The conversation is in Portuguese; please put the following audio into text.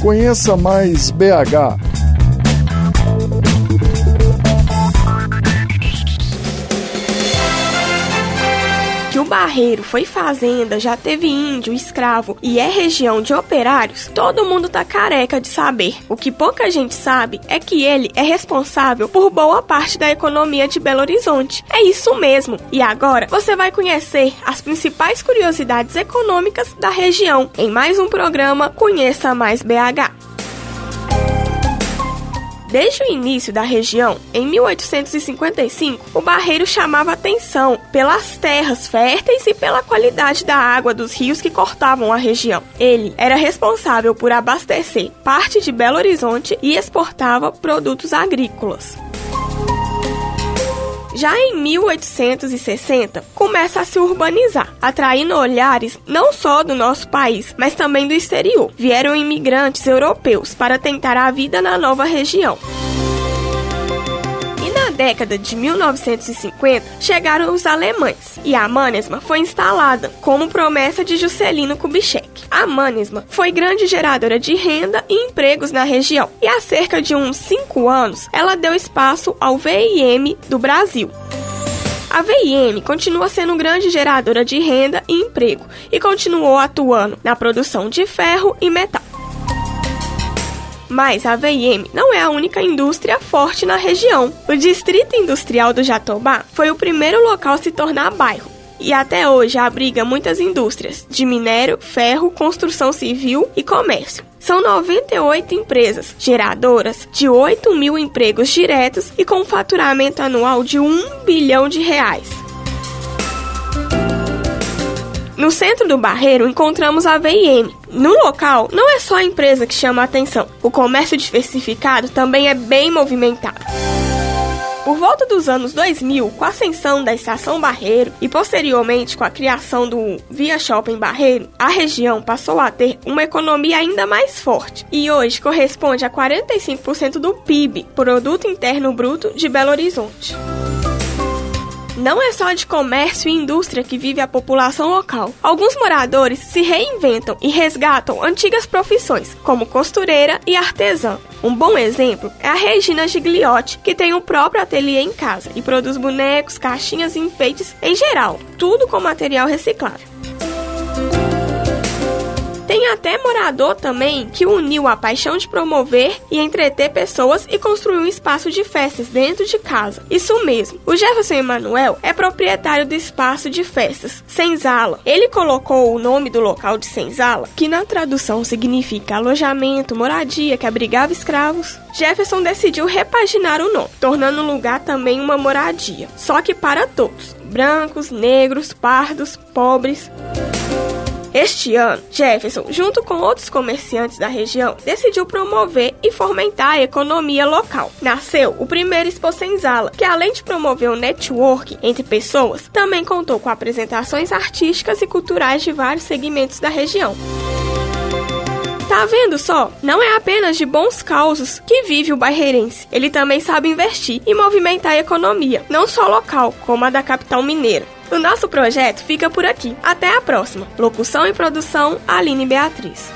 Conheça mais BH. Foi fazenda, já teve índio, escravo e é região de operários, todo mundo tá careca de saber. O que pouca gente sabe é que ele é responsável por boa parte da economia de Belo Horizonte. É isso mesmo. E agora você vai conhecer as principais curiosidades econômicas da região em mais um programa Conheça Mais BH. Desde o início da região, em 1855, o barreiro chamava atenção pelas terras férteis e pela qualidade da água dos rios que cortavam a região. Ele era responsável por abastecer parte de Belo Horizonte e exportava produtos agrícolas. Já em 1860, começa a se urbanizar, atraindo olhares não só do nosso país, mas também do exterior. Vieram imigrantes europeus para tentar a vida na nova região década de 1950, chegaram os alemães e a Manesma foi instalada como promessa de Juscelino Kubitschek. A Manesma foi grande geradora de renda e empregos na região e há cerca de uns 5 anos ela deu espaço ao VIM do Brasil. A VIM continua sendo grande geradora de renda e emprego e continuou atuando na produção de ferro e metal. Mas a VIM não é a única indústria forte na região. O Distrito Industrial do Jatobá foi o primeiro local a se tornar bairro e até hoje abriga muitas indústrias de minério, ferro, construção civil e comércio. São 98 empresas geradoras de 8 mil empregos diretos e com faturamento anual de 1 bilhão de reais. No centro do Barreiro encontramos a VIM. No local, não é só a empresa que chama a atenção, o comércio diversificado também é bem movimentado. Por volta dos anos 2000, com a ascensão da Estação Barreiro e posteriormente com a criação do Via Shopping Barreiro, a região passou a ter uma economia ainda mais forte e hoje corresponde a 45% do PIB, Produto Interno Bruto, de Belo Horizonte. Não é só de comércio e indústria que vive a população local. Alguns moradores se reinventam e resgatam antigas profissões, como costureira e artesã. Um bom exemplo é a Regina Gigliotti, que tem o próprio ateliê em casa e produz bonecos, caixinhas e enfeites em geral, tudo com material reciclável. Tem até morador também que uniu a paixão de promover e entreter pessoas e construiu um espaço de festas dentro de casa. Isso mesmo. O Jefferson Emanuel é proprietário do espaço de festas Senzala. Ele colocou o nome do local de Senzala, que na tradução significa alojamento, moradia que abrigava escravos. Jefferson decidiu repaginar o nome, tornando o lugar também uma moradia, só que para todos: brancos, negros, pardos, pobres. Este ano, Jefferson, junto com outros comerciantes da região, decidiu promover e fomentar a economia local. Nasceu o primeiro Expo Senzala, que além de promover o network entre pessoas, também contou com apresentações artísticas e culturais de vários segmentos da região. Tá vendo só? Não é apenas de bons causos que vive o bairreirense. Ele também sabe investir e movimentar a economia, não só local, como a da capital mineira. O nosso projeto fica por aqui. Até a próxima. Locução e produção: Aline Beatriz.